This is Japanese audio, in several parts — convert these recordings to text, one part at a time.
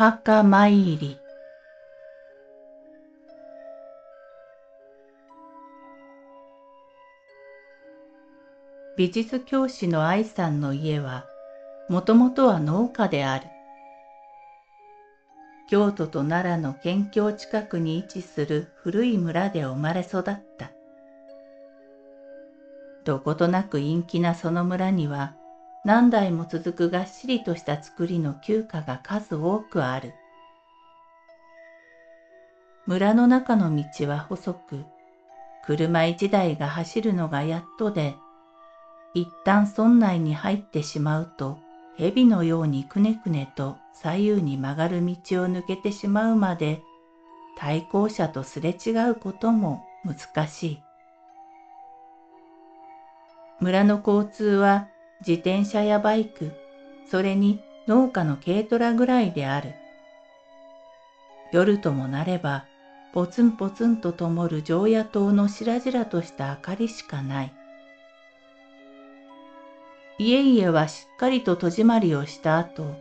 墓参り。美術教師の愛さんの家はもともとは農家である。京都と奈良の県境近くに位置する古い村で生まれ育った。どことなく陰気なその村には何代も続くがっしりとした作りの旧家が数多くある。村の中の道は細く、車一台が走るのがやっとで、一旦村内に入ってしまうと、蛇のようにくねくねと左右に曲がる道を抜けてしまうまで、対向車とすれ違うことも難しい。村の交通は自転車やバイク、それに農家の軽トラぐらいである。夜ともなれば、ポツンポツンと灯る常夜灯のしらじらとした明かりしかない。家々はしっかりと戸締まりをした後、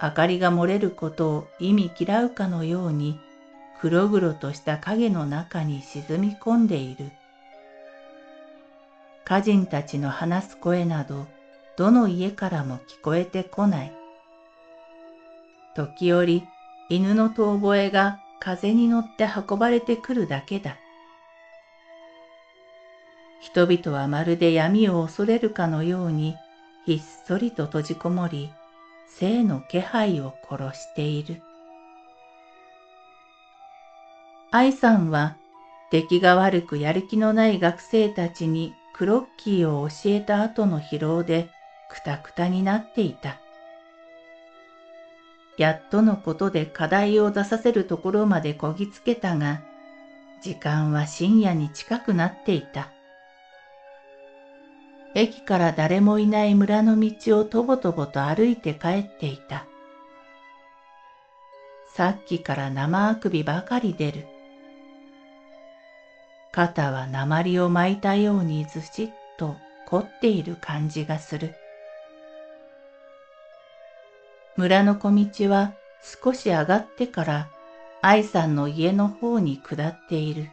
明かりが漏れることを意味嫌うかのように、黒々とした影の中に沈み込んでいる。家人たちの話す声など、どの家からも聞こえてこない。時折、犬の遠吠えが風に乗って運ばれてくるだけだ。人々はまるで闇を恐れるかのように、ひっそりと閉じこもり、生の気配を殺している。愛さんは、出来が悪くやる気のない学生たちにクロッキーを教えた後の疲労でくたくたになっていた。やっとのことで課題を出させるところまでこぎつけたが、時間は深夜に近くなっていた。駅から誰もいない村の道をとぼとぼと歩いて帰っていた。さっきから生あくびばかり出る。肩は鉛を巻いたようにずしっと凝っている感じがする。村の小道は少し上がってから愛さんの家の方に下っている。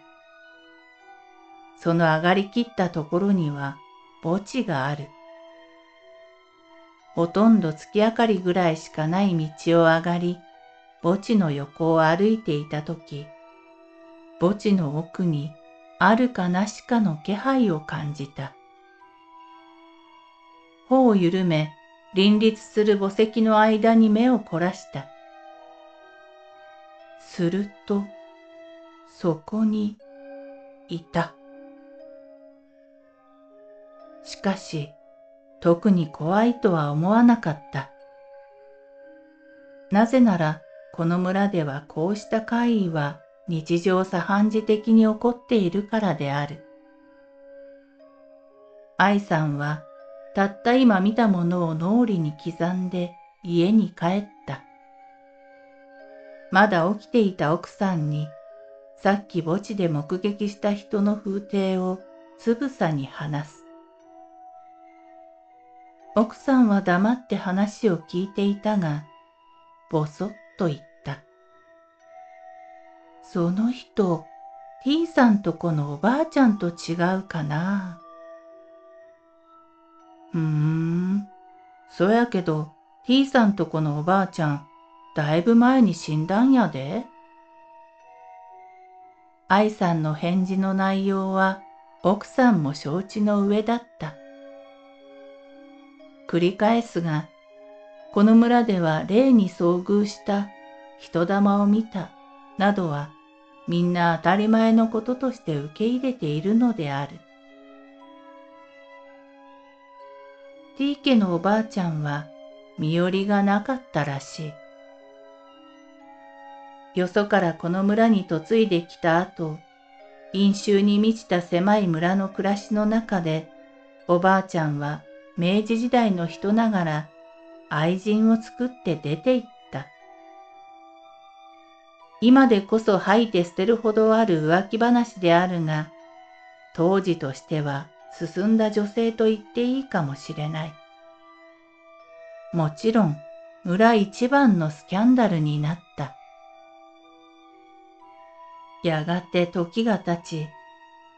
その上がりきったところには墓地がある。ほとんど月明かりぐらいしかない道を上がり、墓地の横を歩いていたとき、墓地の奥にあるかなしかの気配を感じた。頬を緩め、林立する墓石の間に目を凝らした。すると、そこにいた。しかし、特に怖いとは思わなかった。なぜなら、この村ではこうした怪異は日常茶飯事的に起こっているからである。愛さんはたった今見たものを脳裏に刻んで家に帰った。まだ起きていた奥さんにさっき墓地で目撃した人の風景をつぶさに話す。奥さんは黙って話を聞いていたが、ぼそっと言った。その人、T さんとこのおばあちゃんと違うかな。ふーん、そやけど T さんとこのおばあちゃん、だいぶ前に死んだんやで。愛さんの返事の内容は奥さんも承知の上だった。繰り返すが、この村では霊に遭遇した人玉を見たなどはみんな当たり前のこととして受け入れているのである。ティ家のおばあちゃんは身寄りがなかったらしい。よそからこの村に嫁いできた後、飲酒に満ちた狭い村の暮らしの中で、おばあちゃんは明治時代の人ながら愛人を作って出て行った。今でこそ吐いて捨てるほどある浮気話であるが、当時としては進んだ女性と言っていいかもしれない。もちろん、村一番のスキャンダルになった。やがて時が経ち、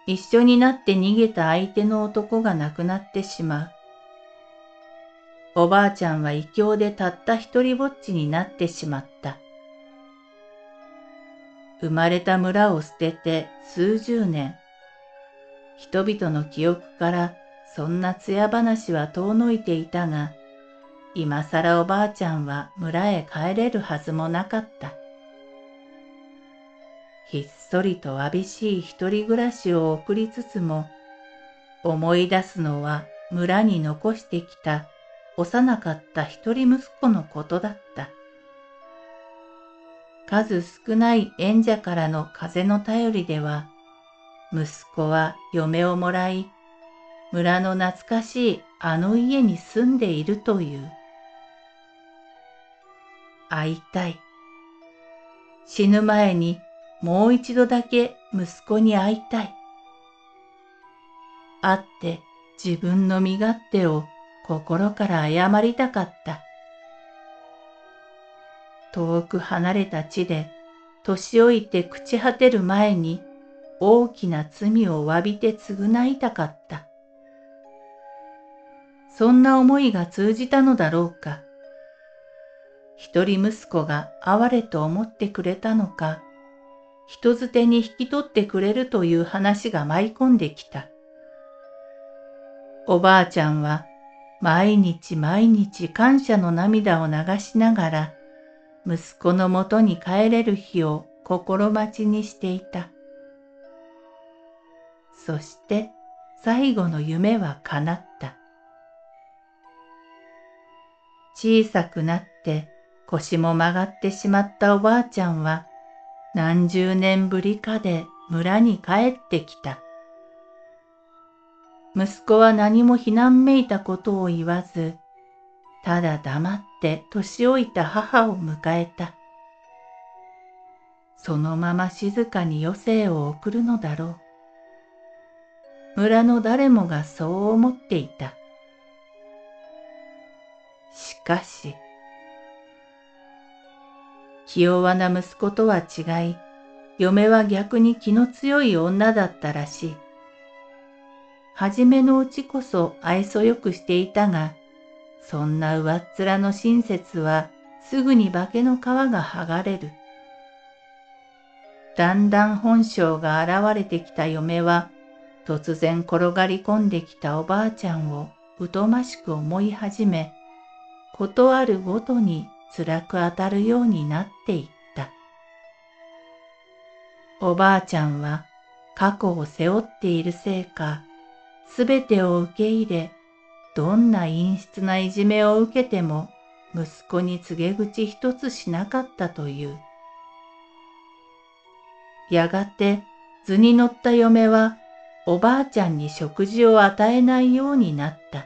一緒になって逃げた相手の男が亡くなってしまう。おばあちゃんは異教でたった一人ぼっちになってしまった。生まれた村を捨てて数十年。人々の記憶からそんな艶話は遠のいていたが、今更おばあちゃんは村へ帰れるはずもなかった。ひっそりとわびしい一人暮らしを送りつつも、思い出すのは村に残してきた幼かった一人息子のことだった。数少ない縁者からの風の頼りでは、息子は嫁をもらい、村の懐かしいあの家に住んでいるという。会いたい。死ぬ前にもう一度だけ息子に会いたい。会って自分の身勝手を心から謝りたかった。遠く離れた地で年老いて朽ち果てる前に大きな罪を詫びて償いたかった。そんな思いが通じたのだろうか。一人息子が哀れと思ってくれたのか、人づてに引き取ってくれるという話が舞い込んできた。おばあちゃんは毎日毎日感謝の涙を流しながら、息子のもとに帰れる日を心待ちにしていた。そして最後の夢は叶った。小さくなって腰も曲がってしまったおばあちゃんは何十年ぶりかで村に帰ってきた。息子は何も避難めいたことを言わず、ただ黙って年老いた母を迎えた。そのまま静かに余生を送るのだろう。村の誰もがそう思っていた。しかし、気弱な息子とは違い、嫁は逆に気の強い女だったらしい。はじめのうちこそ愛想よくしていたが、そんな上っ面の親切はすぐに化けの皮が剥がれる。だんだん本性が現れてきた嫁は、突然転がり込んできたおばあちゃんを疎ましく思い始め、ことあるごとに辛く当たるようになっていった。おばあちゃんは過去を背負っているせいか、すべてを受け入れ、どんな陰湿ないじめを受けても息子に告げ口一つしなかったという。やがて図に乗った嫁はおばあちゃんに食事を与えないようになった。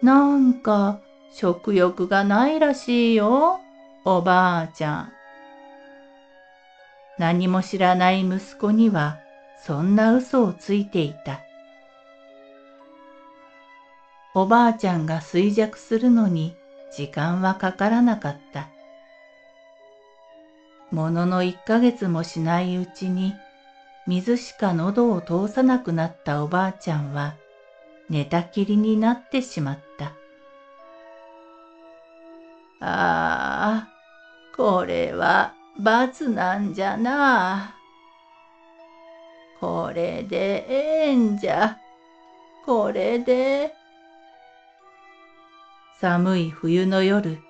なんか食欲がないらしいよ、おばあちゃん。何も知らない息子にはそんな嘘をついていた。おばあちゃんが衰弱するのに時間はかからなかった。ものの一ヶ月もしないうちに水しか喉を通さなくなったおばあちゃんは寝たきりになってしまった。ああ、これは罰なんじゃな。これでええんじゃ。これで。寒い冬の夜、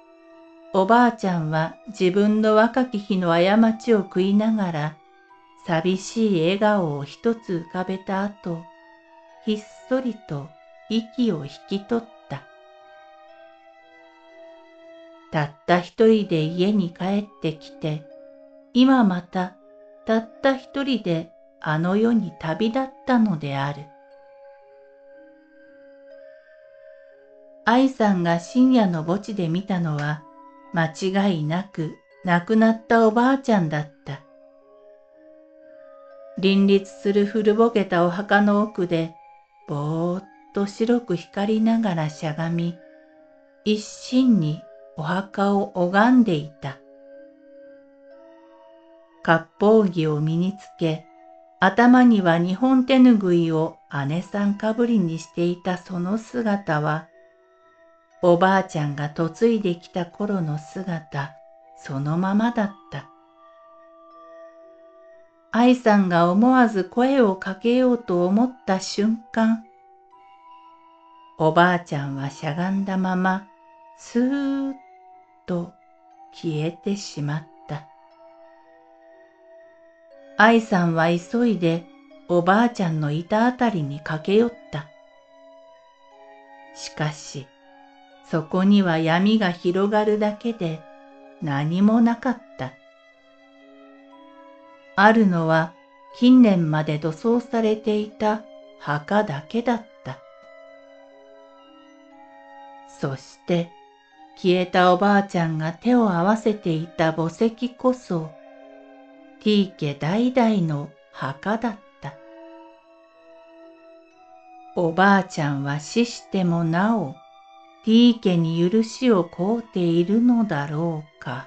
おばあちゃんは自分の若き日の過ちを食いながら、寂しい笑顔を一つ浮かべた後、ひっそりと息を引き取った。たった一人で家に帰ってきて、今またたった一人であの世に旅立ったのである。愛さんが深夜の墓地で見たのは、間違いなく亡くなったおばあちゃんだった。林立する古ぼけたお墓の奥で、ぼーっと白く光りながらしゃがみ、一心にお墓を拝んでいた。割烹着を身につけ、頭には日本手ぬぐいを姉さんかぶりにしていたその姿は、おばあちゃんが嫁いできた頃の姿そのままだった。愛さんが思わず声をかけようと思った瞬間、おばあちゃんはしゃがんだまま、スーッと消えてしまった。愛さんは急いでおばあちゃんのいたあたりに駆け寄った。しかし、そこには闇が広がるだけで何もなかった。あるのは近年まで土葬されていた墓だけだった。そして消えたおばあちゃんが手を合わせていた墓石こそ、ティー家代々の墓だった。おばあちゃんは死してもなお、ティー家に許しを請うているのだろうか。